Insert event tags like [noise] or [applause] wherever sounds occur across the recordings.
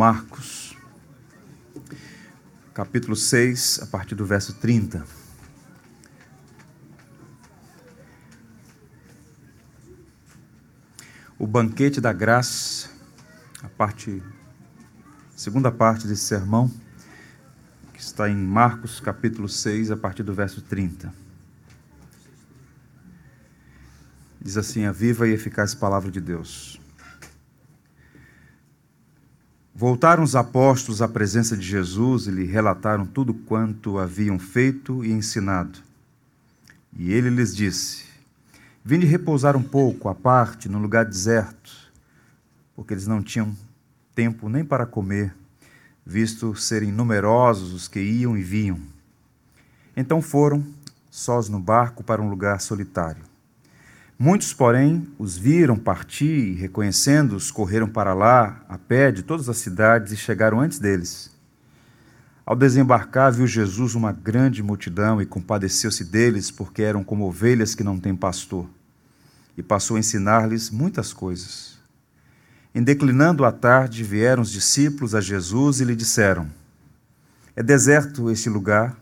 Marcos, capítulo 6, a partir do verso 30. O banquete da graça, a parte, segunda parte desse sermão, que está em Marcos, capítulo 6, a partir do verso 30. Diz assim: a viva e eficaz palavra de Deus. Voltaram os apóstolos à presença de Jesus e lhe relataram tudo quanto haviam feito e ensinado. E ele lhes disse: Vinde repousar um pouco à parte no lugar deserto, porque eles não tinham tempo nem para comer, visto serem numerosos os que iam e vinham. Então foram, sós no barco, para um lugar solitário. Muitos, porém, os viram partir e, reconhecendo-os, correram para lá, a pé de todas as cidades, e chegaram antes deles. Ao desembarcar, viu Jesus uma grande multidão e compadeceu-se deles, porque eram como ovelhas que não têm pastor. E passou a ensinar-lhes muitas coisas. Em declinando a tarde, vieram os discípulos a Jesus e lhe disseram: É deserto este lugar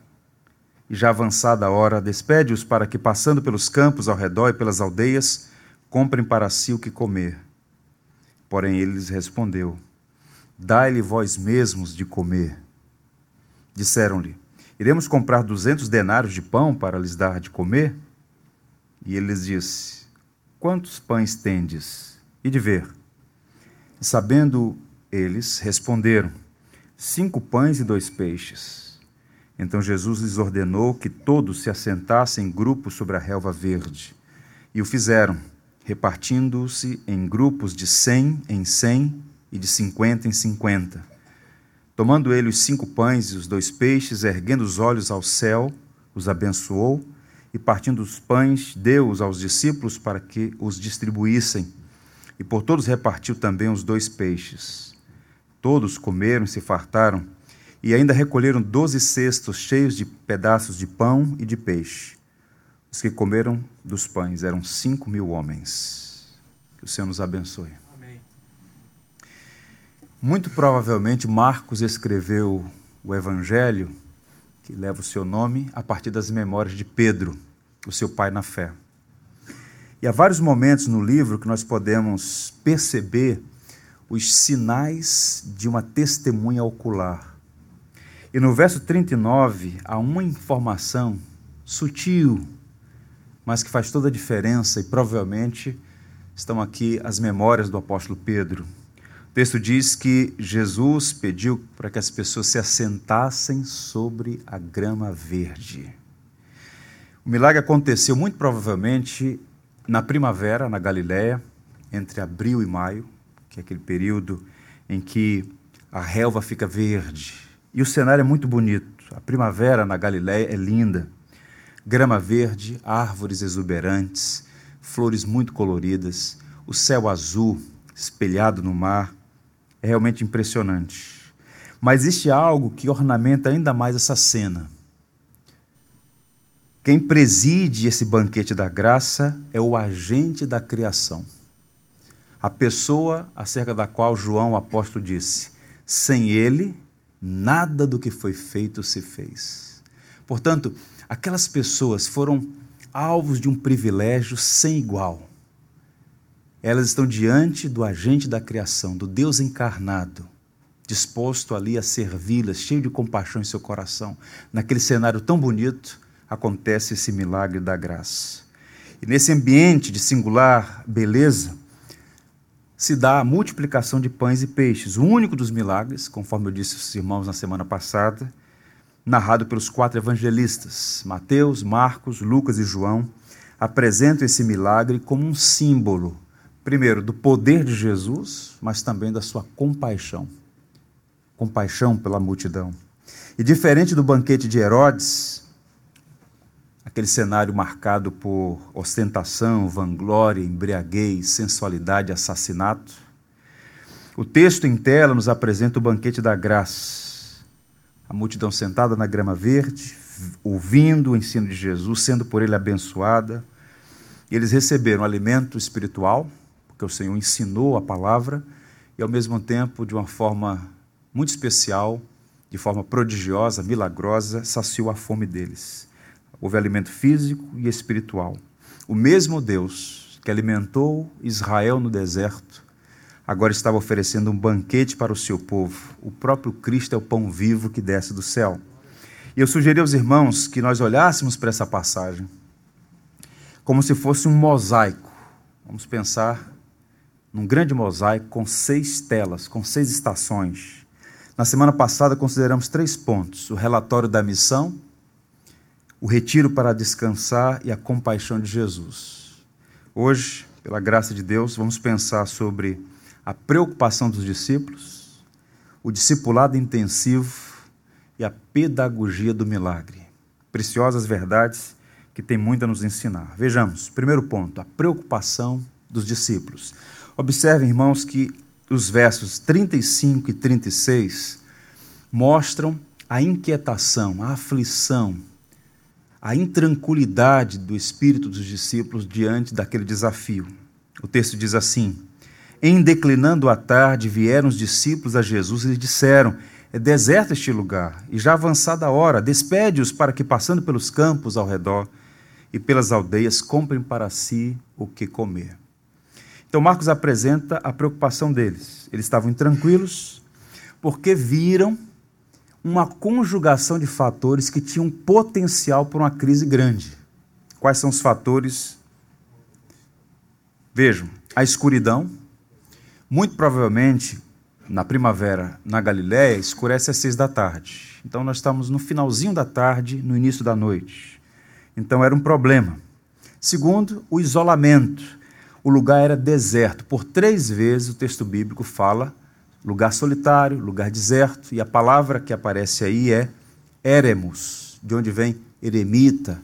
e já avançada a hora, despede-os para que, passando pelos campos ao redor e pelas aldeias, comprem para si o que comer. Porém ele lhes respondeu: Dai-lhe vós mesmos de comer. Disseram-lhe: Iremos comprar duzentos denários de pão para lhes dar de comer? E ele lhes disse: Quantos pães tendes? E de ver. E sabendo eles, responderam: Cinco pães e dois peixes. Então Jesus lhes ordenou que todos se assentassem em grupos sobre a relva verde. E o fizeram, repartindo-se em grupos de cem em cem e de cinquenta em cinquenta. Tomando ele os cinco pães e os dois peixes, erguendo os olhos ao céu, os abençoou e, partindo os pães, deu-os aos discípulos para que os distribuíssem. E por todos repartiu também os dois peixes. Todos comeram e se fartaram e ainda recolheram doze cestos cheios de pedaços de pão e de peixe. Os que comeram dos pães eram cinco mil homens. Que o Senhor nos abençoe. Amém. Muito provavelmente Marcos escreveu o Evangelho, que leva o seu nome, a partir das memórias de Pedro, o seu pai na fé. E há vários momentos no livro que nós podemos perceber os sinais de uma testemunha ocular e no verso 39 há uma informação sutil, mas que faz toda a diferença, e provavelmente estão aqui as memórias do apóstolo Pedro. O texto diz que Jesus pediu para que as pessoas se assentassem sobre a grama verde. O milagre aconteceu muito provavelmente na primavera, na Galiléia, entre abril e maio, que é aquele período em que a relva fica verde, e o cenário é muito bonito. A primavera na Galiléia é linda. Grama verde, árvores exuberantes, flores muito coloridas, o céu azul espelhado no mar. É realmente impressionante. Mas existe algo que ornamenta ainda mais essa cena. Quem preside esse banquete da graça é o agente da criação. A pessoa acerca da qual João, o apóstolo, disse: sem ele, nada do que foi feito se fez. Portanto, aquelas pessoas foram alvos de um privilégio sem igual. Elas estão diante do agente da criação, do Deus encarnado, disposto ali a servi-las, cheio de compaixão em seu coração. Naquele cenário tão bonito, acontece esse milagre da graça. E nesse ambiente de singular beleza, se dá a multiplicação de pães e peixes, o único dos milagres, conforme eu disse aos irmãos na semana passada, narrado pelos quatro evangelistas, Mateus, Marcos, Lucas e João, apresentam esse milagre como um símbolo, primeiro, do poder de Jesus, mas também da sua compaixão. Compaixão pela multidão. E diferente do banquete de Herodes, aquele cenário marcado por ostentação, vanglória, embriaguez, sensualidade, assassinato. O texto em tela nos apresenta o banquete da graça. A multidão sentada na grama verde, ouvindo o ensino de Jesus, sendo por ele abençoada. Eles receberam alimento espiritual, porque o Senhor ensinou a palavra, e ao mesmo tempo, de uma forma muito especial, de forma prodigiosa, milagrosa, saciou a fome deles. Houve alimento físico e espiritual. O mesmo Deus que alimentou Israel no deserto, agora estava oferecendo um banquete para o seu povo. O próprio Cristo é o pão vivo que desce do céu. E eu sugeri aos irmãos que nós olhássemos para essa passagem como se fosse um mosaico. Vamos pensar num grande mosaico com seis telas, com seis estações. Na semana passada consideramos três pontos: o relatório da missão, o retiro para descansar e a compaixão de Jesus. Hoje, pela graça de Deus, vamos pensar sobre a preocupação dos discípulos, o discipulado intensivo e a pedagogia do milagre. Preciosas verdades que tem muito a nos ensinar. Vejamos, primeiro ponto, a preocupação dos discípulos. Observem, irmãos, que os versos 35 e 36 mostram a inquietação, a aflição, a intranquilidade do espírito dos discípulos diante daquele desafio. O texto diz assim: Em declinando a tarde, vieram os discípulos a Jesus e lhe disseram: É deserto este lugar, e já avançada a hora, despede-os para que, passando pelos campos ao redor e pelas aldeias, comprem para si o que comer. Então, Marcos apresenta a preocupação deles. Eles estavam intranquilos porque viram uma conjugação de fatores que tinham potencial para uma crise grande. Quais são os fatores? Vejam, a escuridão. Muito provavelmente, na primavera, na Galiléia, escurece às seis da tarde. Então, nós estamos no finalzinho da tarde, no início da noite. Então, era um problema. Segundo, o isolamento. O lugar era deserto. Por três vezes o texto bíblico fala lugar solitário, lugar deserto, e a palavra que aparece aí é eremos, de onde vem eremita,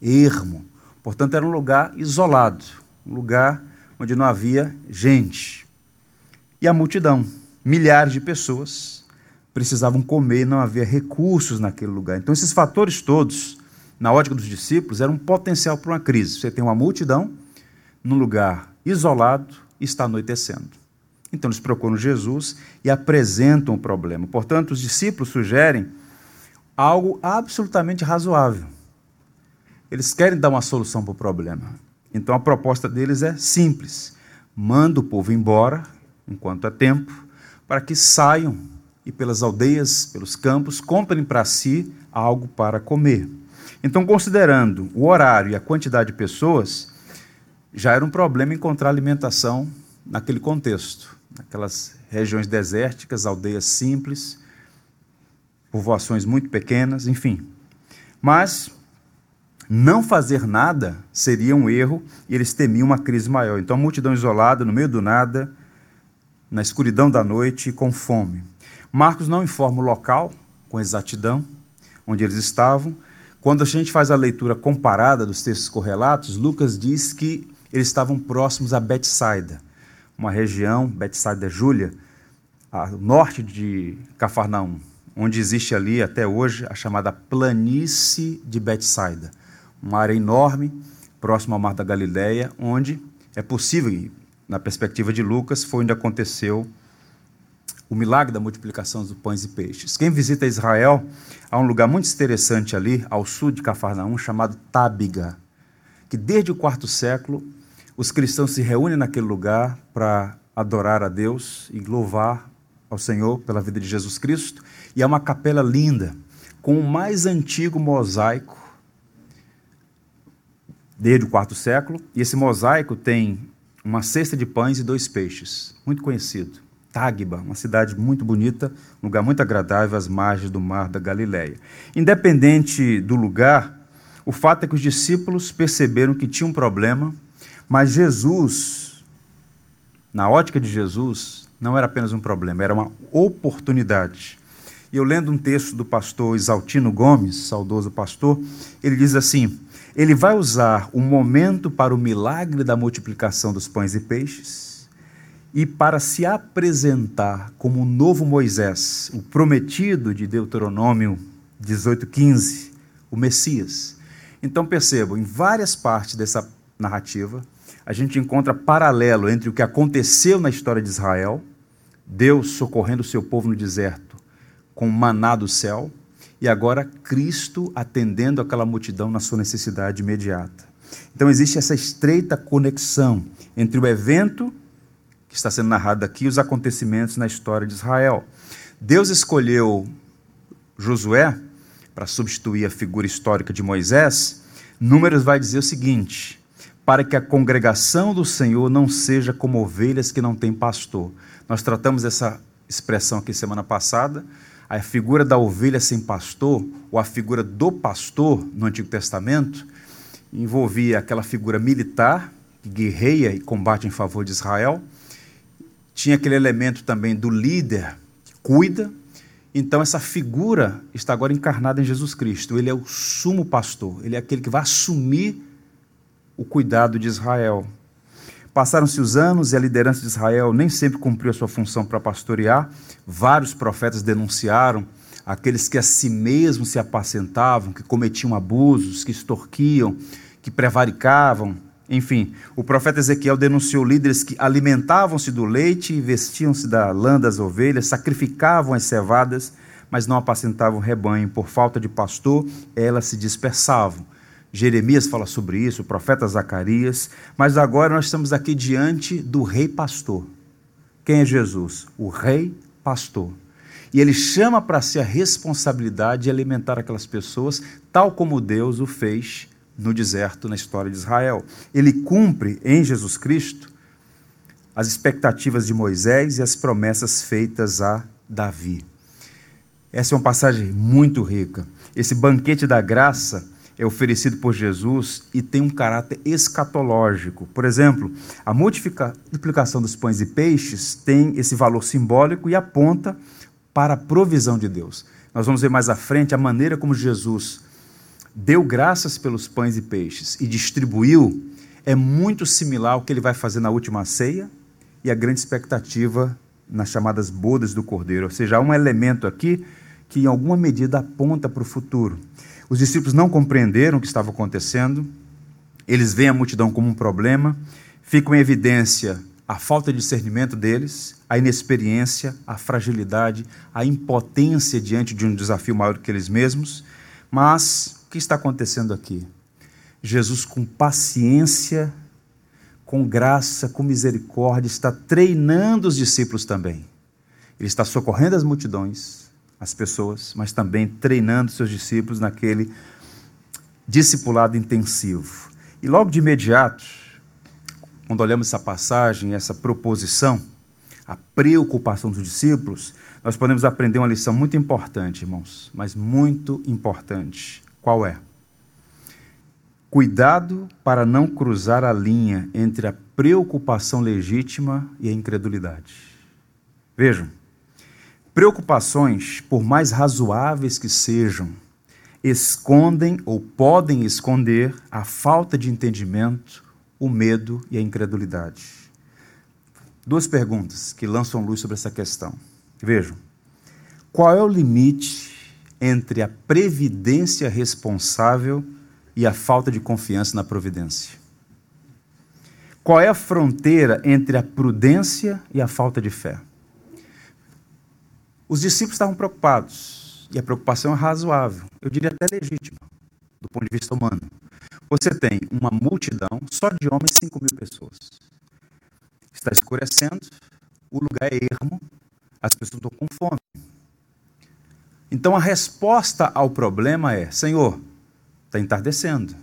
ermo. Portanto, era um lugar isolado, um lugar onde não havia gente. E a multidão, milhares de pessoas, precisavam comer, não havia recursos naquele lugar. Então, esses fatores todos, na ótica dos discípulos, eram um potencial para uma crise. Você tem uma multidão num lugar isolado e está anoitecendo. Então eles procuram Jesus e apresentam o problema. Portanto, os discípulos sugerem algo absolutamente razoável. Eles querem dar uma solução para o problema. Então a proposta deles é simples: manda o povo embora, enquanto é tempo, para que saiam e pelas aldeias, pelos campos, comprem para si algo para comer. Então, considerando o horário e a quantidade de pessoas, já era um problema encontrar alimentação naquele contexto aquelas regiões desérticas, aldeias simples, povoações muito pequenas, enfim. Mas não fazer nada seria um erro e eles temiam uma crise maior. Então, a multidão isolada, no meio do nada, na escuridão da noite, com fome. Marcos não informa o local com exatidão onde eles estavam. Quando a gente faz a leitura comparada dos textos correlatos, Lucas diz que eles estavam próximos a Betsaida uma região, Betsaida Júlia, ao norte de Cafarnaum, onde existe ali até hoje a chamada planície de Betsaida, uma área enorme, próximo ao Mar da Galileia, onde é possível, na perspectiva de Lucas, foi onde aconteceu o milagre da multiplicação dos pães e peixes. Quem visita Israel, há um lugar muito interessante ali, ao sul de Cafarnaum, chamado Tábiga, que desde o quarto século os cristãos se reúnem naquele lugar para adorar a Deus e louvar ao Senhor pela vida de Jesus Cristo. E é uma capela linda, com o mais antigo mosaico desde o quarto século. E esse mosaico tem uma cesta de pães e dois peixes, muito conhecido. Tágiba, uma cidade muito bonita, um lugar muito agradável às margens do mar da Galileia. Independente do lugar, o fato é que os discípulos perceberam que tinha um problema mas Jesus, na ótica de Jesus, não era apenas um problema, era uma oportunidade. E eu lendo um texto do pastor Isaltino Gomes, saudoso pastor, ele diz assim: ele vai usar o momento para o milagre da multiplicação dos pães e peixes e para se apresentar como o novo Moisés, o prometido de Deuteronômio 18:15, o Messias. Então percebam, em várias partes dessa narrativa, a gente encontra paralelo entre o que aconteceu na história de Israel, Deus socorrendo o seu povo no deserto, com maná do céu, e agora Cristo atendendo aquela multidão na sua necessidade imediata. Então existe essa estreita conexão entre o evento que está sendo narrado aqui e os acontecimentos na história de Israel. Deus escolheu Josué para substituir a figura histórica de Moisés. Números vai dizer o seguinte: para que a congregação do Senhor não seja como ovelhas que não têm pastor. Nós tratamos essa expressão aqui semana passada, a figura da ovelha sem pastor, ou a figura do pastor no Antigo Testamento, envolvia aquela figura militar que guerreia e combate em favor de Israel. Tinha aquele elemento também do líder que cuida. Então, essa figura está agora encarnada em Jesus Cristo. Ele é o sumo pastor, ele é aquele que vai assumir o cuidado de Israel. Passaram-se os anos e a liderança de Israel nem sempre cumpriu a sua função para pastorear. Vários profetas denunciaram aqueles que a si mesmos se apacentavam, que cometiam abusos, que extorquiam, que prevaricavam. Enfim, o profeta Ezequiel denunciou líderes que alimentavam-se do leite e vestiam-se da lã das ovelhas, sacrificavam as cevadas, mas não apacentavam o rebanho. Por falta de pastor, elas se dispersavam. Jeremias fala sobre isso, o profeta Zacarias, mas agora nós estamos aqui diante do rei pastor. Quem é Jesus? O rei pastor. E ele chama para si a responsabilidade de alimentar aquelas pessoas, tal como Deus o fez no deserto na história de Israel. Ele cumpre em Jesus Cristo as expectativas de Moisés e as promessas feitas a Davi. Essa é uma passagem muito rica. Esse banquete da graça é oferecido por Jesus e tem um caráter escatológico. Por exemplo, a multiplicação dos pães e peixes tem esse valor simbólico e aponta para a provisão de Deus. Nós vamos ver mais à frente a maneira como Jesus deu graças pelos pães e peixes e distribuiu é muito similar ao que ele vai fazer na última ceia e a grande expectativa nas chamadas bodas do Cordeiro. Ou seja, há um elemento aqui que em alguma medida aponta para o futuro. Os discípulos não compreenderam o que estava acontecendo, eles veem a multidão como um problema, ficam em evidência a falta de discernimento deles, a inexperiência, a fragilidade, a impotência diante de um desafio maior que eles mesmos. Mas o que está acontecendo aqui? Jesus, com paciência, com graça, com misericórdia, está treinando os discípulos também. Ele está socorrendo as multidões, as pessoas, mas também treinando seus discípulos naquele discipulado intensivo. E logo de imediato, quando olhamos essa passagem, essa proposição, a preocupação dos discípulos, nós podemos aprender uma lição muito importante, irmãos, mas muito importante. Qual é? Cuidado para não cruzar a linha entre a preocupação legítima e a incredulidade. Vejam, Preocupações, por mais razoáveis que sejam, escondem ou podem esconder a falta de entendimento, o medo e a incredulidade. Duas perguntas que lançam luz sobre essa questão. Vejam: qual é o limite entre a previdência responsável e a falta de confiança na providência? Qual é a fronteira entre a prudência e a falta de fé? Os discípulos estavam preocupados, e a preocupação é razoável, eu diria até legítima, do ponto de vista humano. Você tem uma multidão só de homens, 5 mil pessoas. Está escurecendo, o lugar é ermo, as pessoas estão com fome. Então a resposta ao problema é: Senhor, está entardecendo,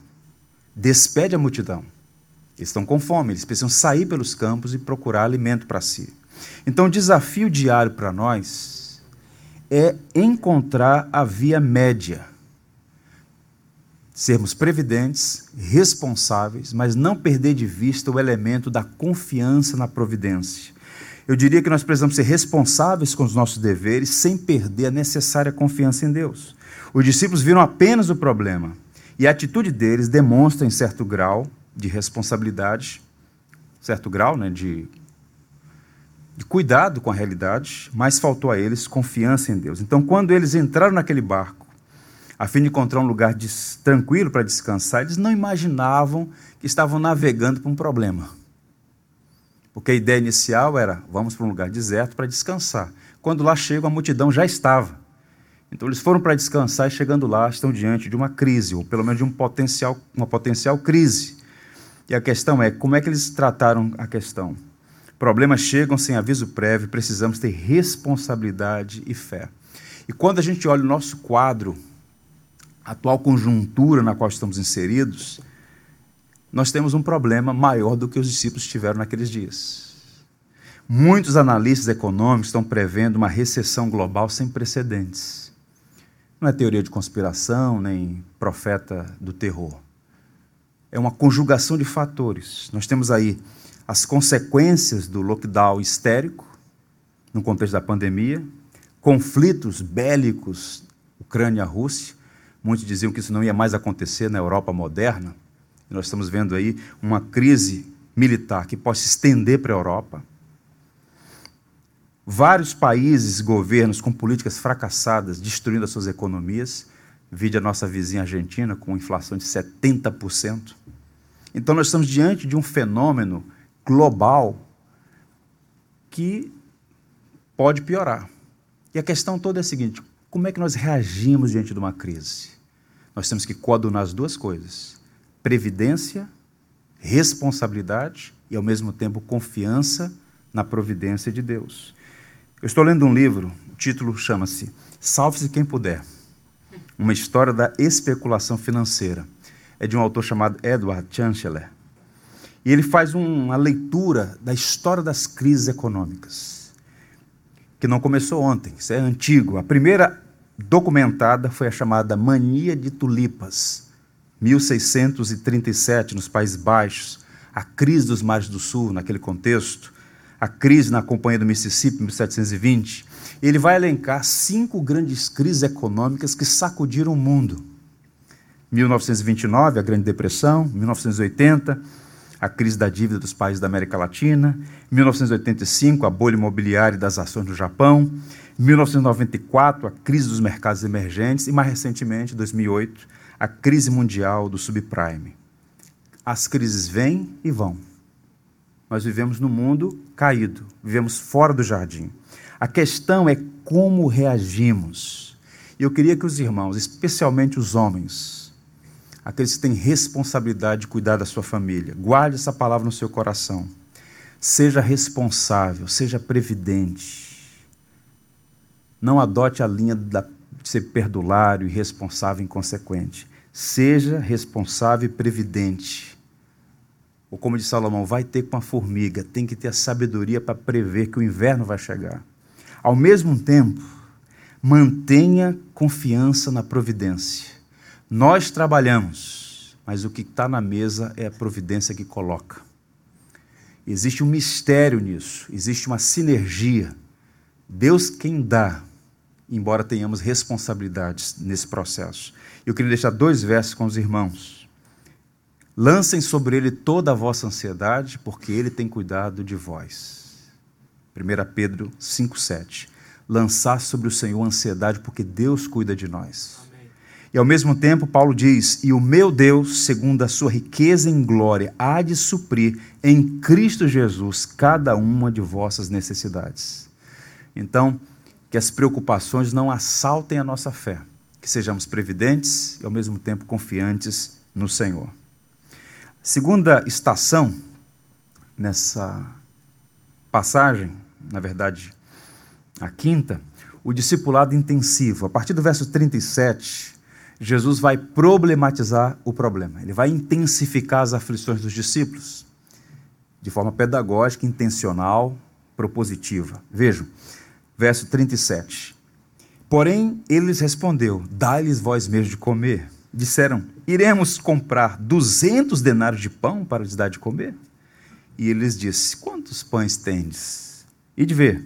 despede a multidão. Eles estão com fome, eles precisam sair pelos campos e procurar alimento para si. Então o desafio diário para nós é encontrar a via média. Sermos previdentes, responsáveis, mas não perder de vista o elemento da confiança na providência. Eu diria que nós precisamos ser responsáveis com os nossos deveres sem perder a necessária confiança em Deus. Os discípulos viram apenas o problema e a atitude deles demonstra, em certo grau, de responsabilidade, certo grau né, de de cuidado com a realidade, mas faltou a eles confiança em Deus. Então, quando eles entraram naquele barco, a fim de encontrar um lugar tranquilo para descansar, eles não imaginavam que estavam navegando para um problema. Porque a ideia inicial era: vamos para um lugar deserto para descansar. Quando lá chegam, a multidão já estava. Então eles foram para descansar e chegando lá estão diante de uma crise, ou pelo menos de um potencial, uma potencial crise. E a questão é, como é que eles trataram a questão? Problemas chegam sem aviso prévio, precisamos ter responsabilidade e fé. E quando a gente olha o nosso quadro, a atual conjuntura na qual estamos inseridos, nós temos um problema maior do que os discípulos tiveram naqueles dias. Muitos analistas econômicos estão prevendo uma recessão global sem precedentes. Não é teoria de conspiração, nem profeta do terror. É uma conjugação de fatores. Nós temos aí as consequências do lockdown histérico, no contexto da pandemia, conflitos bélicos, Ucrânia-Rússia. Muitos diziam que isso não ia mais acontecer na Europa moderna. Nós estamos vendo aí uma crise militar que pode se estender para a Europa. Vários países, governos com políticas fracassadas, destruindo as suas economias. Vide a nossa vizinha Argentina com inflação de 70%. Então nós estamos diante de um fenômeno global que pode piorar. E a questão toda é a seguinte: como é que nós reagimos diante de uma crise? Nós temos que coadunar as duas coisas: previdência, responsabilidade e, ao mesmo tempo, confiança na providência de Deus. Eu estou lendo um livro, o título chama-se Salve-se Quem Puder Uma História da Especulação Financeira. É de um autor chamado Edward Chancellor. E ele faz uma leitura da história das crises econômicas, que não começou ontem, isso é antigo. A primeira documentada foi a chamada Mania de Tulipas, 1637, nos Países Baixos, a crise dos mares do sul, naquele contexto, a crise na Companhia do Mississippi, 1720. Ele vai elencar cinco grandes crises econômicas que sacudiram o mundo. 1929, a Grande Depressão, 1980, a crise da dívida dos países da América Latina, 1985, a bolha imobiliária das ações no Japão, 1994, a crise dos mercados emergentes e, mais recentemente, 2008, a crise mundial do subprime. As crises vêm e vão. Nós vivemos no mundo caído, vivemos fora do jardim. A questão é como reagimos. E eu queria que os irmãos, especialmente os homens, aqueles que têm responsabilidade de cuidar da sua família. Guarde essa palavra no seu coração. Seja responsável, seja previdente. Não adote a linha de ser perdulário, irresponsável, inconsequente. Seja responsável e previdente. Ou como disse Salomão, vai ter com a formiga, tem que ter a sabedoria para prever que o inverno vai chegar. Ao mesmo tempo, mantenha confiança na providência. Nós trabalhamos, mas o que está na mesa é a providência que coloca. Existe um mistério nisso, existe uma sinergia. Deus quem dá, embora tenhamos responsabilidades nesse processo. Eu queria deixar dois versos com os irmãos. Lancem sobre ele toda a vossa ansiedade, porque ele tem cuidado de vós. 1 Pedro 5,7. Lançar sobre o Senhor ansiedade, porque Deus cuida de nós. E ao mesmo tempo, Paulo diz: E o meu Deus, segundo a sua riqueza em glória, há de suprir em Cristo Jesus cada uma de vossas necessidades. Então, que as preocupações não assaltem a nossa fé, que sejamos previdentes e ao mesmo tempo confiantes no Senhor. Segunda estação nessa passagem, na verdade, a quinta, o discipulado intensivo. A partir do verso 37, Jesus vai problematizar o problema, ele vai intensificar as aflições dos discípulos de forma pedagógica, intencional, propositiva. Vejam, verso 37. Porém, ele lhes respondeu: Dai-lhes vós mesmo de comer. Disseram: Iremos comprar duzentos denários de pão para lhes dar de comer? E ele lhes disse: Quantos pães tendes? E de ver.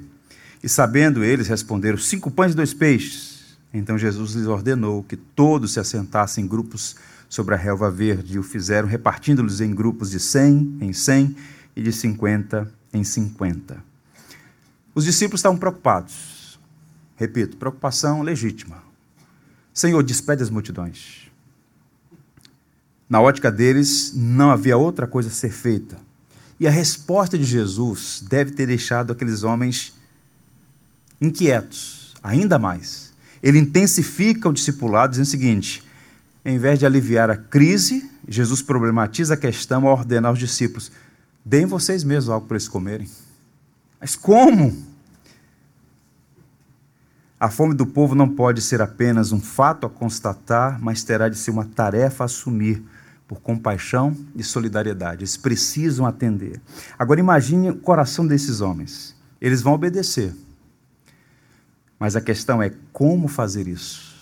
E sabendo eles, responderam: Cinco pães e dois peixes. Então Jesus lhes ordenou que todos se assentassem em grupos sobre a relva verde e o fizeram, repartindo-los em grupos de cem em cem e de cinquenta em cinquenta. Os discípulos estavam preocupados. Repito, preocupação legítima. Senhor, despede as multidões. Na ótica deles, não havia outra coisa a ser feita. E a resposta de Jesus deve ter deixado aqueles homens inquietos, ainda mais ele intensifica o discipulado, dizendo o seguinte: em vez de aliviar a crise, Jesus problematiza a questão ao ordenar aos discípulos: deem vocês mesmos algo para eles comerem. Mas como? A fome do povo não pode ser apenas um fato a constatar, mas terá de ser uma tarefa a assumir por compaixão e solidariedade. Eles precisam atender. Agora imagine o coração desses homens. Eles vão obedecer. Mas a questão é como fazer isso.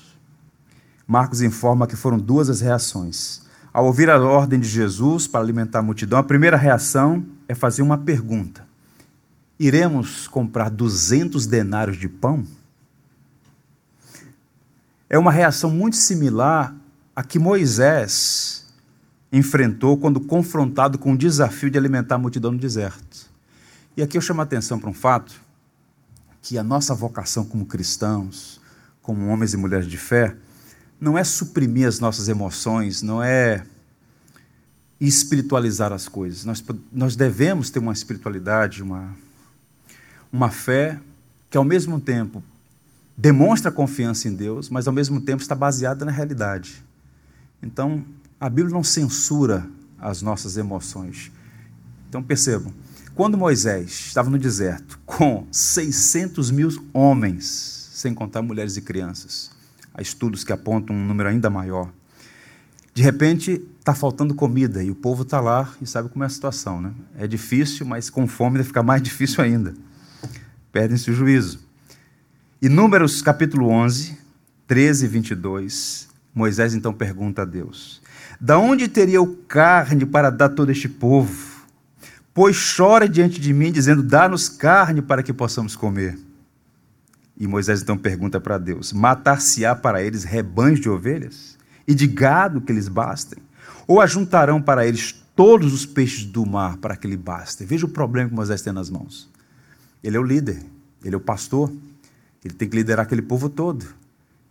Marcos informa que foram duas as reações. Ao ouvir a ordem de Jesus para alimentar a multidão, a primeira reação é fazer uma pergunta: Iremos comprar 200 denários de pão? é uma reação muito similar à que Moisés enfrentou quando confrontado com o desafio de alimentar a multidão no deserto. E aqui eu chamo a atenção para um fato que a nossa vocação como cristãos, como homens e mulheres de fé, não é suprimir as nossas emoções, não é espiritualizar as coisas. Nós, nós devemos ter uma espiritualidade, uma, uma fé que, ao mesmo tempo, demonstra confiança em Deus, mas ao mesmo tempo está baseada na realidade. Então, a Bíblia não censura as nossas emoções. Então, percebam, quando Moisés estava no deserto com 600 mil homens, sem contar mulheres e crianças, há estudos que apontam um número ainda maior. De repente, está faltando comida e o povo está lá e sabe como é a situação. Né? É difícil, mas com fome fica mais [laughs] difícil ainda. Perdem-se o juízo. E Números capítulo 11, 13 e 22, Moisés então pergunta a Deus: Da onde teria eu carne para dar todo este povo? Pois chora diante de mim, dizendo: Dá-nos carne para que possamos comer. E Moisés então pergunta para Deus: Matar-se-á para eles rebanhos de ovelhas e de gado que lhes bastem? Ou ajuntarão para eles todos os peixes do mar para que lhe bastem? Veja o problema que Moisés tem nas mãos. Ele é o líder, ele é o pastor, ele tem que liderar aquele povo todo.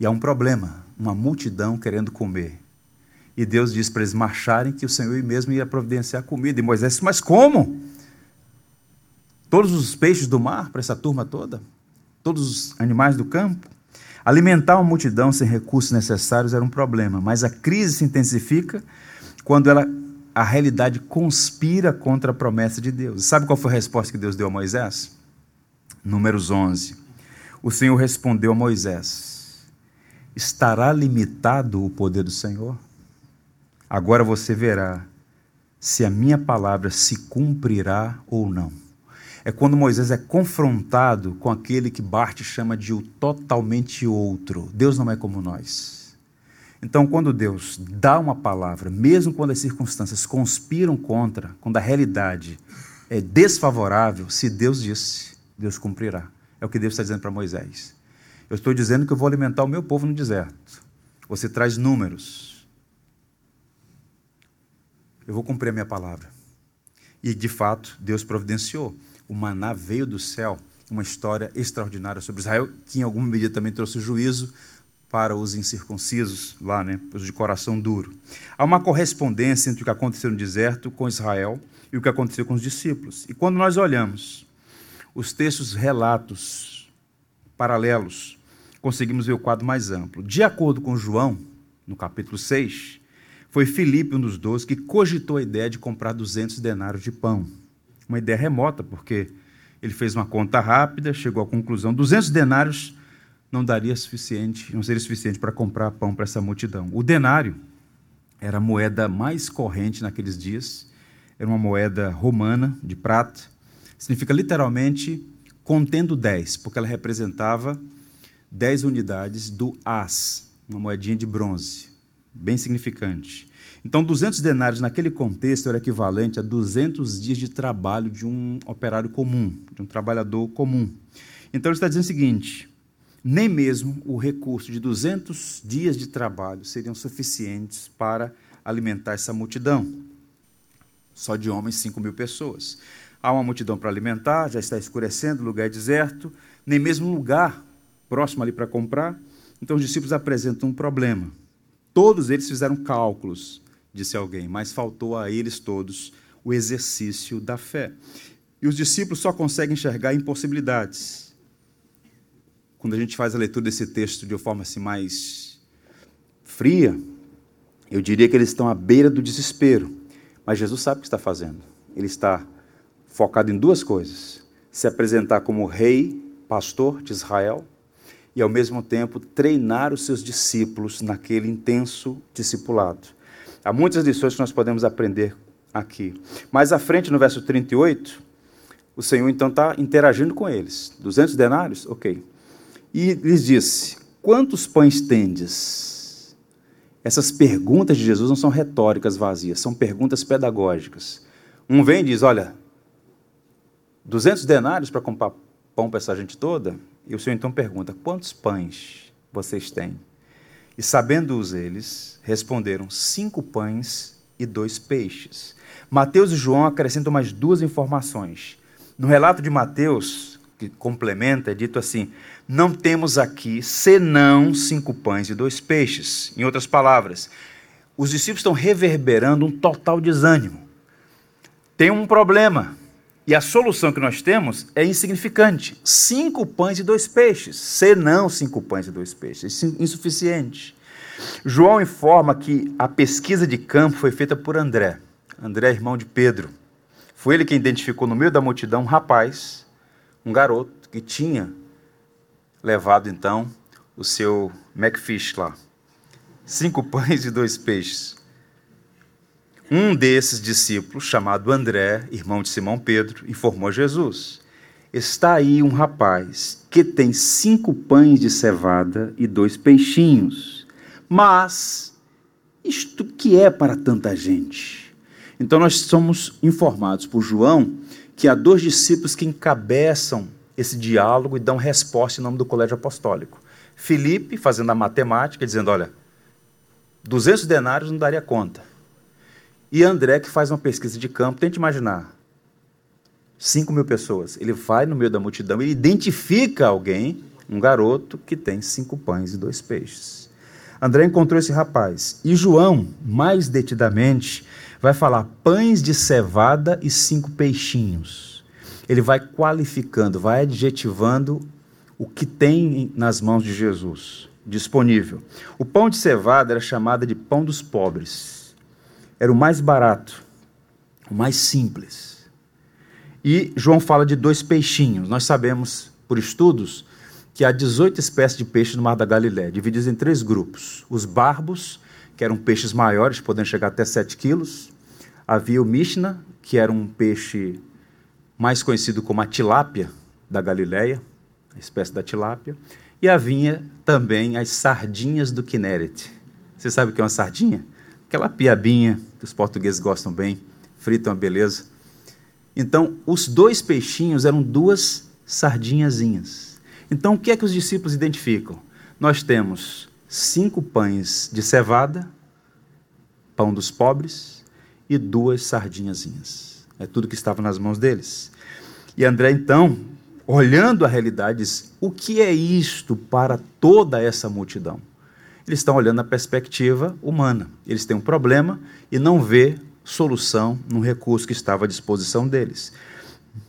E há um problema: uma multidão querendo comer. E Deus diz para eles marcharem que o Senhor mesmo ia providenciar comida. E Moisés disse: Mas como? Todos os peixes do mar para essa turma toda? Todos os animais do campo? Alimentar uma multidão sem recursos necessários era um problema, mas a crise se intensifica quando ela, a realidade conspira contra a promessa de Deus. Sabe qual foi a resposta que Deus deu a Moisés? Números 11 o Senhor respondeu a Moisés: Estará limitado o poder do Senhor? Agora você verá se a minha palavra se cumprirá ou não. É quando Moisés é confrontado com aquele que Bart chama de o totalmente outro. Deus não é como nós. Então, quando Deus dá uma palavra, mesmo quando as circunstâncias conspiram contra, quando a realidade é desfavorável, se Deus disse, Deus cumprirá. É o que Deus está dizendo para Moisés. Eu estou dizendo que eu vou alimentar o meu povo no deserto. Você traz números. Eu vou cumprir a minha palavra. E de fato, Deus providenciou. O maná veio do céu, uma história extraordinária sobre Israel, que em alguma medida também trouxe juízo para os incircuncisos lá, né, os de coração duro. Há uma correspondência entre o que aconteceu no deserto com Israel e o que aconteceu com os discípulos. E quando nós olhamos os textos relatos paralelos, conseguimos ver o quadro mais amplo. De acordo com João, no capítulo 6, foi Filipe, um dos doze, que cogitou a ideia de comprar 200 denários de pão. Uma ideia remota, porque ele fez uma conta rápida, chegou à conclusão: 200 denários não daria suficiente, não seria suficiente para comprar pão para essa multidão. O denário era a moeda mais corrente naqueles dias, era uma moeda romana de prata significa literalmente contendo 10, porque ela representava 10 unidades do as, uma moedinha de bronze, bem significante. Então, 200 denários naquele contexto era equivalente a 200 dias de trabalho de um operário comum, de um trabalhador comum. Então, ele está dizendo o seguinte: nem mesmo o recurso de 200 dias de trabalho seriam suficientes para alimentar essa multidão. Só de homens, 5 mil pessoas. Há uma multidão para alimentar, já está escurecendo, o lugar é deserto, nem mesmo lugar próximo ali para comprar. Então os discípulos apresentam um problema. Todos eles fizeram cálculos, disse alguém, mas faltou a eles todos o exercício da fé. E os discípulos só conseguem enxergar impossibilidades. quando a gente faz a leitura desse texto de uma forma assim mais fria, eu diria que eles estão à beira do desespero. Mas Jesus sabe o que está fazendo. Ele está focado em duas coisas: se apresentar como rei, pastor de Israel, e ao mesmo tempo treinar os seus discípulos naquele intenso discipulado. Há muitas lições que nós podemos aprender aqui. Mais à frente, no verso 38, o Senhor então está interagindo com eles. 200 denários? Ok. E lhes disse: Quantos pães tendes? Essas perguntas de Jesus não são retóricas vazias, são perguntas pedagógicas. Um vem e diz: Olha, 200 denários para comprar pão para essa gente toda? E o Senhor então pergunta: Quantos pães vocês têm? E sabendo-os eles, responderam: Cinco pães e dois peixes. Mateus e João acrescentam mais duas informações. No relato de Mateus, que complementa, é dito assim: Não temos aqui senão cinco pães e dois peixes. Em outras palavras, os discípulos estão reverberando um total desânimo. Tem um problema e a solução que nós temos é insignificante. Cinco pães e dois peixes. Senão cinco pães e dois peixes. Insuficiente. João informa que a pesquisa de campo foi feita por André. André, irmão de Pedro. Foi ele quem identificou no meio da multidão um rapaz, um garoto, que tinha levado então o seu Macfish lá. Cinco [laughs] pães e dois peixes. Um desses discípulos, chamado André, irmão de Simão Pedro, informou Jesus: Está aí um rapaz que tem cinco pães de cevada e dois peixinhos. Mas isto que é para tanta gente? Então nós somos informados por João que há dois discípulos que encabeçam esse diálogo e dão resposta em nome do colégio apostólico. Felipe, fazendo a matemática, dizendo: olha, 200 denários não daria conta. E André, que faz uma pesquisa de campo, tente imaginar. 5 mil pessoas. Ele vai no meio da multidão e identifica alguém, um garoto, que tem cinco pães e dois peixes. André encontrou esse rapaz. E João, mais detidamente, vai falar pães de cevada e cinco peixinhos. Ele vai qualificando, vai adjetivando o que tem nas mãos de Jesus disponível. O pão de cevada era chamado de pão dos pobres era o mais barato, o mais simples. E João fala de dois peixinhos. Nós sabemos, por estudos, que há 18 espécies de peixes no Mar da Galiléia, divididos em três grupos. Os barbos, que eram peixes maiores, podendo chegar até 7 quilos. Havia o Mishna, que era um peixe mais conhecido como a tilápia da Galiléia, a espécie da tilápia. E havia também as sardinhas do Kinneret. Você sabe o que é uma sardinha? Aquela piabinha que os portugueses gostam bem, fritam a beleza. Então, os dois peixinhos eram duas sardinhazinhas. Então, o que é que os discípulos identificam? Nós temos cinco pães de cevada, pão dos pobres, e duas sardinhazinhas. É tudo que estava nas mãos deles. E André, então, olhando a realidade, diz: o que é isto para toda essa multidão? Eles estão olhando a perspectiva humana. Eles têm um problema e não vê solução no recurso que estava à disposição deles.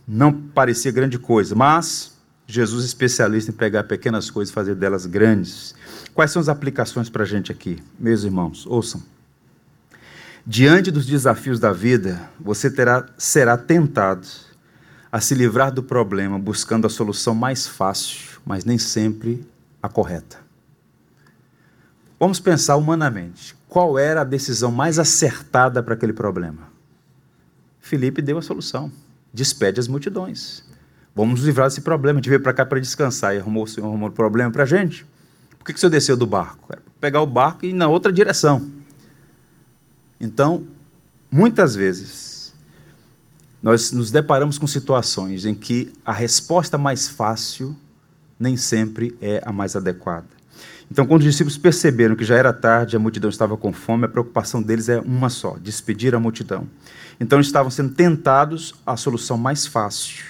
Não parecia grande coisa, mas Jesus é especialista em pegar pequenas coisas e fazer delas grandes. Quais são as aplicações para a gente aqui? Meus irmãos, ouçam. Diante dos desafios da vida, você terá, será tentado a se livrar do problema buscando a solução mais fácil, mas nem sempre a correta. Vamos pensar humanamente. Qual era a decisão mais acertada para aquele problema? Felipe deu a solução. Despede as multidões. Vamos nos livrar desse problema. A gente veio para cá para descansar e arrumou, o senhor arrumou um problema para a gente. Por que, que o senhor desceu do barco? Era pegar o barco e ir na outra direção. Então, muitas vezes, nós nos deparamos com situações em que a resposta mais fácil nem sempre é a mais adequada. Então, quando os discípulos perceberam que já era tarde, a multidão estava com fome, a preocupação deles é uma só: despedir a multidão. Então, estavam sendo tentados à solução mais fácil.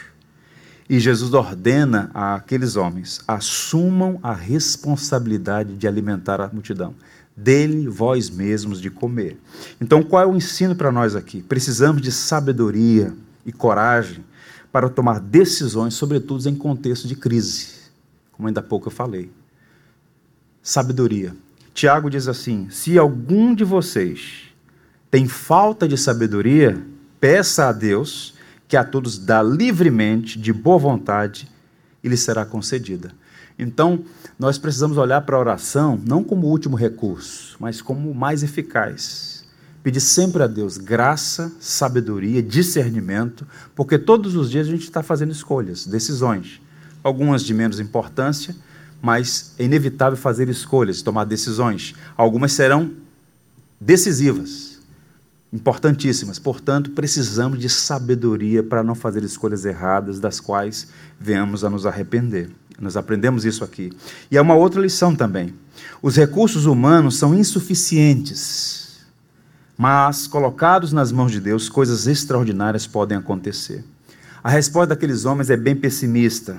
E Jesus ordena àqueles homens: assumam a responsabilidade de alimentar a multidão. Dele vós mesmos de comer. Então, qual é o ensino para nós aqui? Precisamos de sabedoria e coragem para tomar decisões, sobretudo em contexto de crise como ainda há pouco eu falei. Sabedoria. Tiago diz assim: se algum de vocês tem falta de sabedoria, peça a Deus, que a todos dá livremente, de boa vontade, e lhe será concedida. Então, nós precisamos olhar para a oração não como último recurso, mas como mais eficaz. Pedir sempre a Deus graça, sabedoria, discernimento, porque todos os dias a gente está fazendo escolhas, decisões, algumas de menos importância, mas é inevitável fazer escolhas, tomar decisões. Algumas serão decisivas, importantíssimas. Portanto, precisamos de sabedoria para não fazer escolhas erradas, das quais venhamos a nos arrepender. Nós aprendemos isso aqui. E é uma outra lição também. Os recursos humanos são insuficientes, mas colocados nas mãos de Deus, coisas extraordinárias podem acontecer. A resposta daqueles homens é bem pessimista.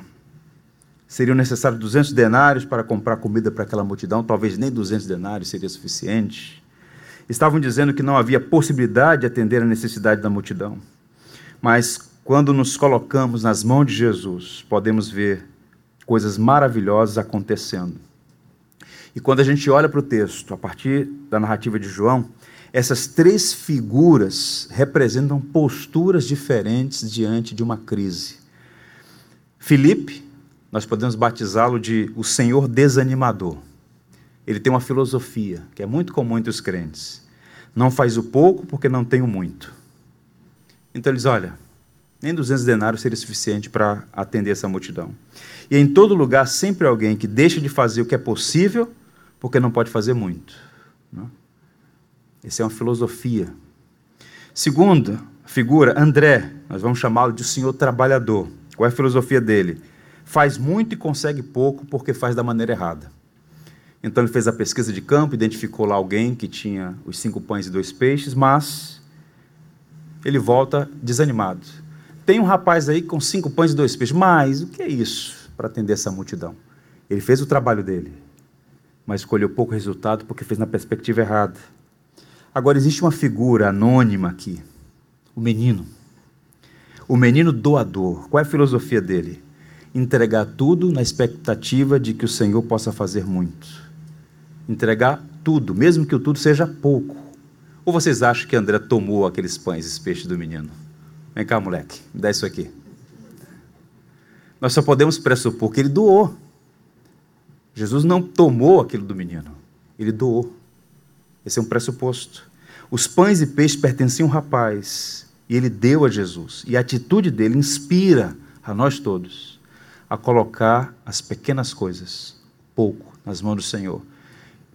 Seriam necessários 200 denários para comprar comida para aquela multidão, talvez nem 200 denários seria suficiente. Estavam dizendo que não havia possibilidade de atender a necessidade da multidão. Mas quando nos colocamos nas mãos de Jesus, podemos ver coisas maravilhosas acontecendo. E quando a gente olha para o texto, a partir da narrativa de João, essas três figuras representam posturas diferentes diante de uma crise. Filipe, nós podemos batizá-lo de o Senhor desanimador. Ele tem uma filosofia que é muito comum entre os crentes. Não faz o pouco porque não tem o muito. Então ele diz: olha, nem 200 denários seria suficiente para atender essa multidão. E em todo lugar, sempre alguém que deixa de fazer o que é possível porque não pode fazer muito. Né? Essa é uma filosofia. Segunda figura, André, nós vamos chamá-lo de senhor trabalhador. Qual é a filosofia dele? Faz muito e consegue pouco porque faz da maneira errada. Então ele fez a pesquisa de campo, identificou lá alguém que tinha os cinco pães e dois peixes, mas ele volta desanimado. Tem um rapaz aí com cinco pães e dois peixes, mas o que é isso para atender essa multidão? Ele fez o trabalho dele, mas escolheu pouco resultado porque fez na perspectiva errada. Agora existe uma figura anônima aqui, o menino. O menino doador. Qual é a filosofia dele? Entregar tudo na expectativa de que o Senhor possa fazer muito. Entregar tudo, mesmo que o tudo seja pouco. Ou vocês acham que André tomou aqueles pães e peixes do menino? Vem cá, moleque, me dá isso aqui. Nós só podemos pressupor que ele doou. Jesus não tomou aquilo do menino, ele doou. Esse é um pressuposto. Os pães e peixes pertenciam ao rapaz e ele deu a Jesus. E a atitude dele inspira a nós todos a colocar as pequenas coisas, pouco, nas mãos do Senhor,